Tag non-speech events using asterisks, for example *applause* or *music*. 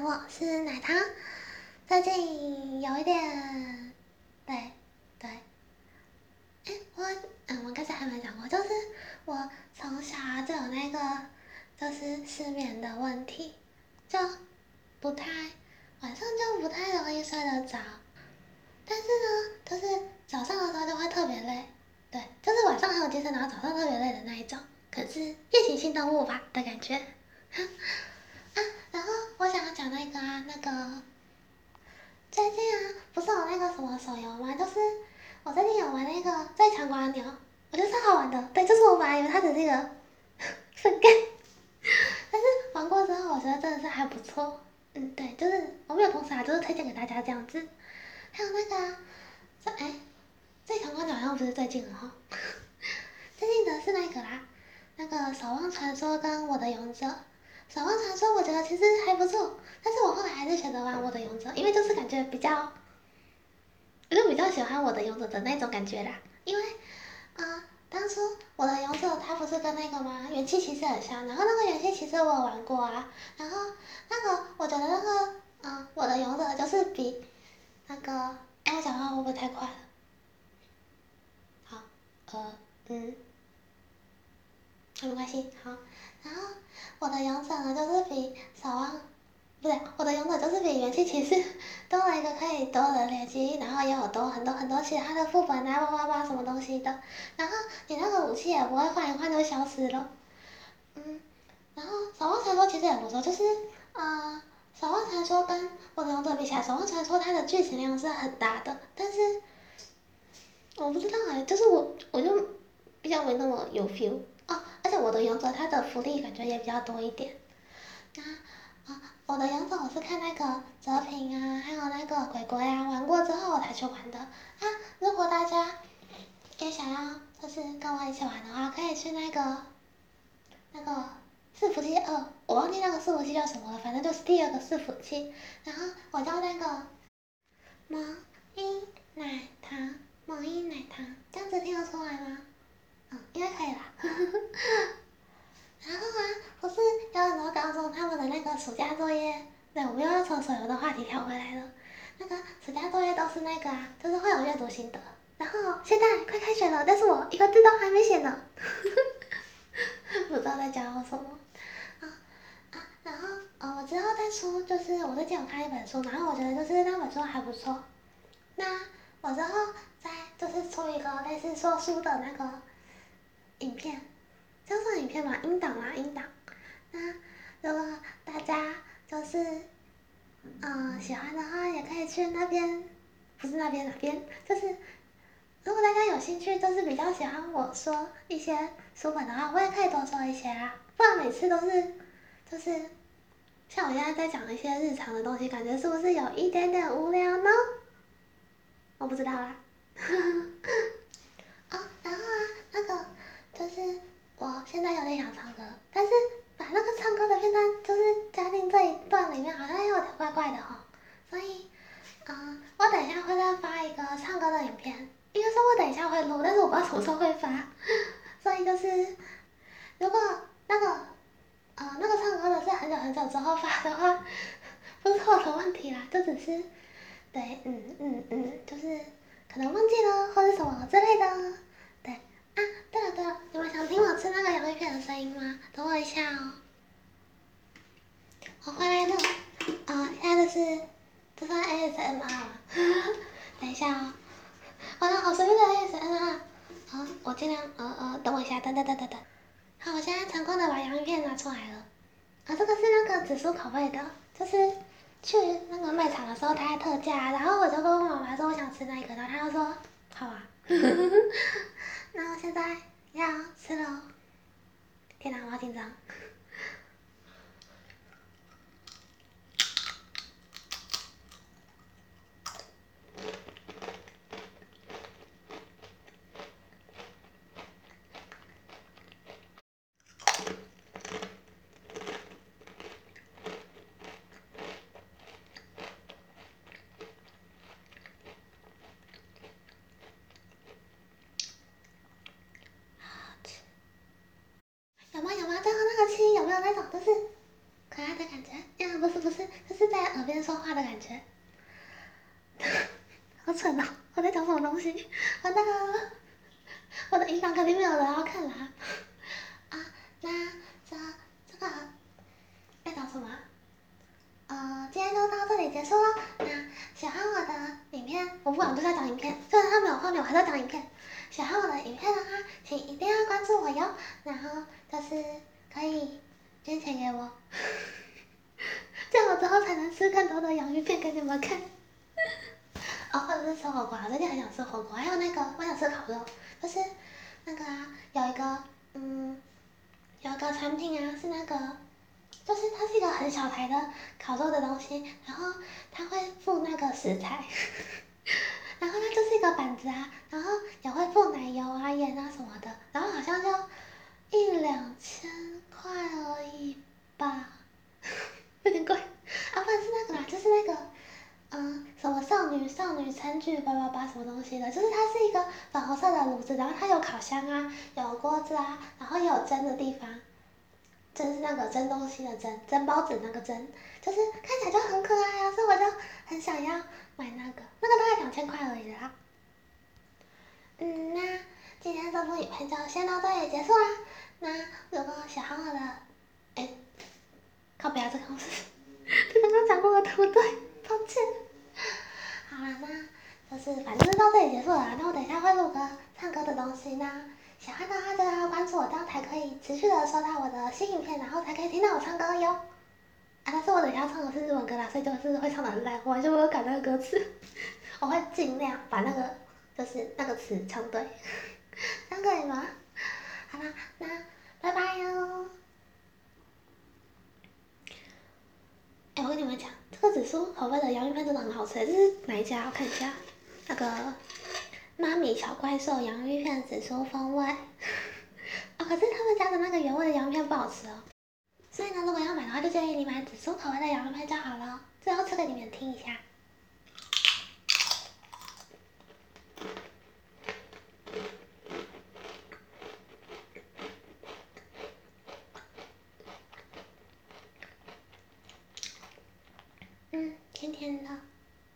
我是奶糖。最近有一点，对对，哎，我嗯，我刚才还没讲过，就是我从小就有那个就是失眠的问题，就不太晚上就不太容易睡得着，但是呢，就是早上的时候就会特别累，对，就是晚上很有精神，然后早上特别累的那一种，可是夜行性动物吧的感觉。然后我想要讲那个啊，那个最近啊，不是有那个什么手游吗？就是我最近有玩那个最强瓜牛，我觉得超好玩的。对，就是我本来以为它只是一个 *laughs* 粪便，但是玩过之后，我觉得真的是还不错。嗯，对，就是我没有同时啊，就是推荐给大家这样子。还有那个，这哎，最强瓜牛好像不是最近了哈，*laughs* 最近的是那个啦，那个守望传说跟我的勇者。守望传说我觉得其实还不错，但是我后来还是选择玩我的勇者，因为就是感觉比较，我就比较喜欢我的勇者的那种感觉啦。因为，啊，当初我的勇者他不是跟那个吗？元气骑士很像，然后那个元气骑士我有玩过啊，然后那个我觉得那个，嗯，我的勇者就是比那个，哎，我讲话会不会太快了？好，呃，嗯，没关系，好。然后我的勇者呢，就是比守望，不对，我的勇者就是比元气骑士 *laughs* 多了一个可以多的连击，然后也有多很多很多其他的副本啊，哇哇哇什么东西的。然后你那个武器也不会换一换就消失了。嗯，然后守望传说其实也不错，就是呃，守望传说跟我的勇者比起来，守望传说它的剧情量是很大的，但是我不知道哎，就是我我就比较没那么有 feel。我的勇者他的福利感觉也比较多一点。那啊，我的勇者我是看那个泽平啊，还有那个鬼鬼啊玩过之后我才去玩的。啊，如果大家也想要就是跟我一起玩的话，可以去那个那个伺服器二，我忘记那个伺服器叫什么了，反正就是第二个伺服器。然后我叫那个萌音奶糖，萌音奶糖，这样子听得出来吗？应该可以啦，然后啊，不是有很多高中他们的那个暑假作业，对，我们又要从手游的话题跳回来了。那个暑假作业都是那个啊，就是会有阅读心得。然后现在快开学了，但是我一个字都还没写呢，*laughs* 不知道在讲什么。啊啊，然后呃，我之后再出，就是我最近有看一本书，然后我觉得就是那本书还不错。那我之后再就是出一个类似说书的那个。影片，这算影片嘛？音档嘛？音档。那如果大家就是，嗯，喜欢的话，也可以去那边，不是那边哪边，就是如果大家有兴趣，就是比较喜欢我说一些书本的话，我也可以多说一些啊。不然每次都是，就是像我现在在讲一些日常的东西，感觉是不是有一点点无聊呢？我不知道啦。*laughs* 哦，然后啊，那个。就是我现在有点想唱歌，但是把那个唱歌的片段就是加进这一段里面，好像有点怪怪的哈。所以，嗯，等一下会再发一个唱歌的影片，因为说我等一下会录，但是我不知道什么时候会发。*laughs* 所以就是，如果那个，呃，那个唱歌的是很久很久之后发的话，*laughs* 不是我的问题啦，就只是，对，嗯嗯嗯，就是可能忘记了或者什么之类的。对啊，对了对了，你们想听我吃那个洋芋片的声音吗？等我一下哦。我回来了，啊，现在这是，这算 ASMR 吗？等一下哦。完了，好随便的 ASMR。好，我尽量，呃呃，等我一下，等等等等等。好，我现在成功的把洋芋片拿出来了。啊，这个是那个紫苏口味的，就是去那个卖场的时候它特价，然后我就跟我妈妈说我想吃那个，然后她就说好啊。*laughs* 那我现在要吃了，天哪，我好紧张。不？是可爱的感觉？呀不是不是，就是在耳边说话的感觉。*laughs* 好蠢哦！我在讲什么东西？完蛋了！我的音档肯定没有人要看啦。啊，那这这个在讲什么？呃，今天就到这里结束了。那喜欢我的影片，我不管，就是要讲影片。虽然它没有画面，我还是要讲影片。喜欢我的影片的话，请一定要关注我哟。然后就是可以捐钱给我，*laughs* 这样我之后才能吃更多的洋芋片给你们看。哦，或者是吃火锅，最近很想吃火锅。还有那个，我想吃烤肉，就是那个啊，有一个嗯，有一个产品啊，是那个，就是它是一个很小台的烤肉的东西，然后它会附那个食材。*laughs* 然后它就是一个板子啊，然后也会附奶油啊、盐啊什么的，然后好像就一两千块而已吧，有点贵。啊，不是那个啦，就是那个，嗯，什么少女少女餐具八八八什么东西的，就是它是一个粉红色的炉子，然后它有烤箱啊，有锅子啊，然后也有蒸的地方，蒸是那个蒸东西的蒸，蒸包子那个蒸，就是看起来就很可爱啊，所以我就很想要。买那个，那个大概两千块而已啦。嗯，那今天这部影片就先到这里结束啦。那如果喜欢我的，哎，靠不要这个公司，*laughs* 这刚刚讲过的对不对？抱歉。好了，那就是反正到这里结束了。那我等一下会录个唱歌的东西呢。喜欢的话就要关注我，这样才可以持续的收到我的新影片，然后才可以听到我唱歌哟。啊，但是我等一下唱的是日文歌啦，所以就是会唱的很烂，我完全没有改那个歌词，*laughs* 我会尽量把那个就是那个词唱对，*laughs* 这样可以吗？好啦，那拜拜哟。哎，我跟你们讲，这个紫苏口味的洋芋片真的很好吃，这是哪一家？我看一下，那个妈咪小怪兽洋芋片紫苏风味，啊，*laughs* 可是他们家的那个原味的洋芋片不好吃哦。所以呢，如果要买的话，就建议你买紫苏口味的洋芋片就好了。最后吃给你们听一下。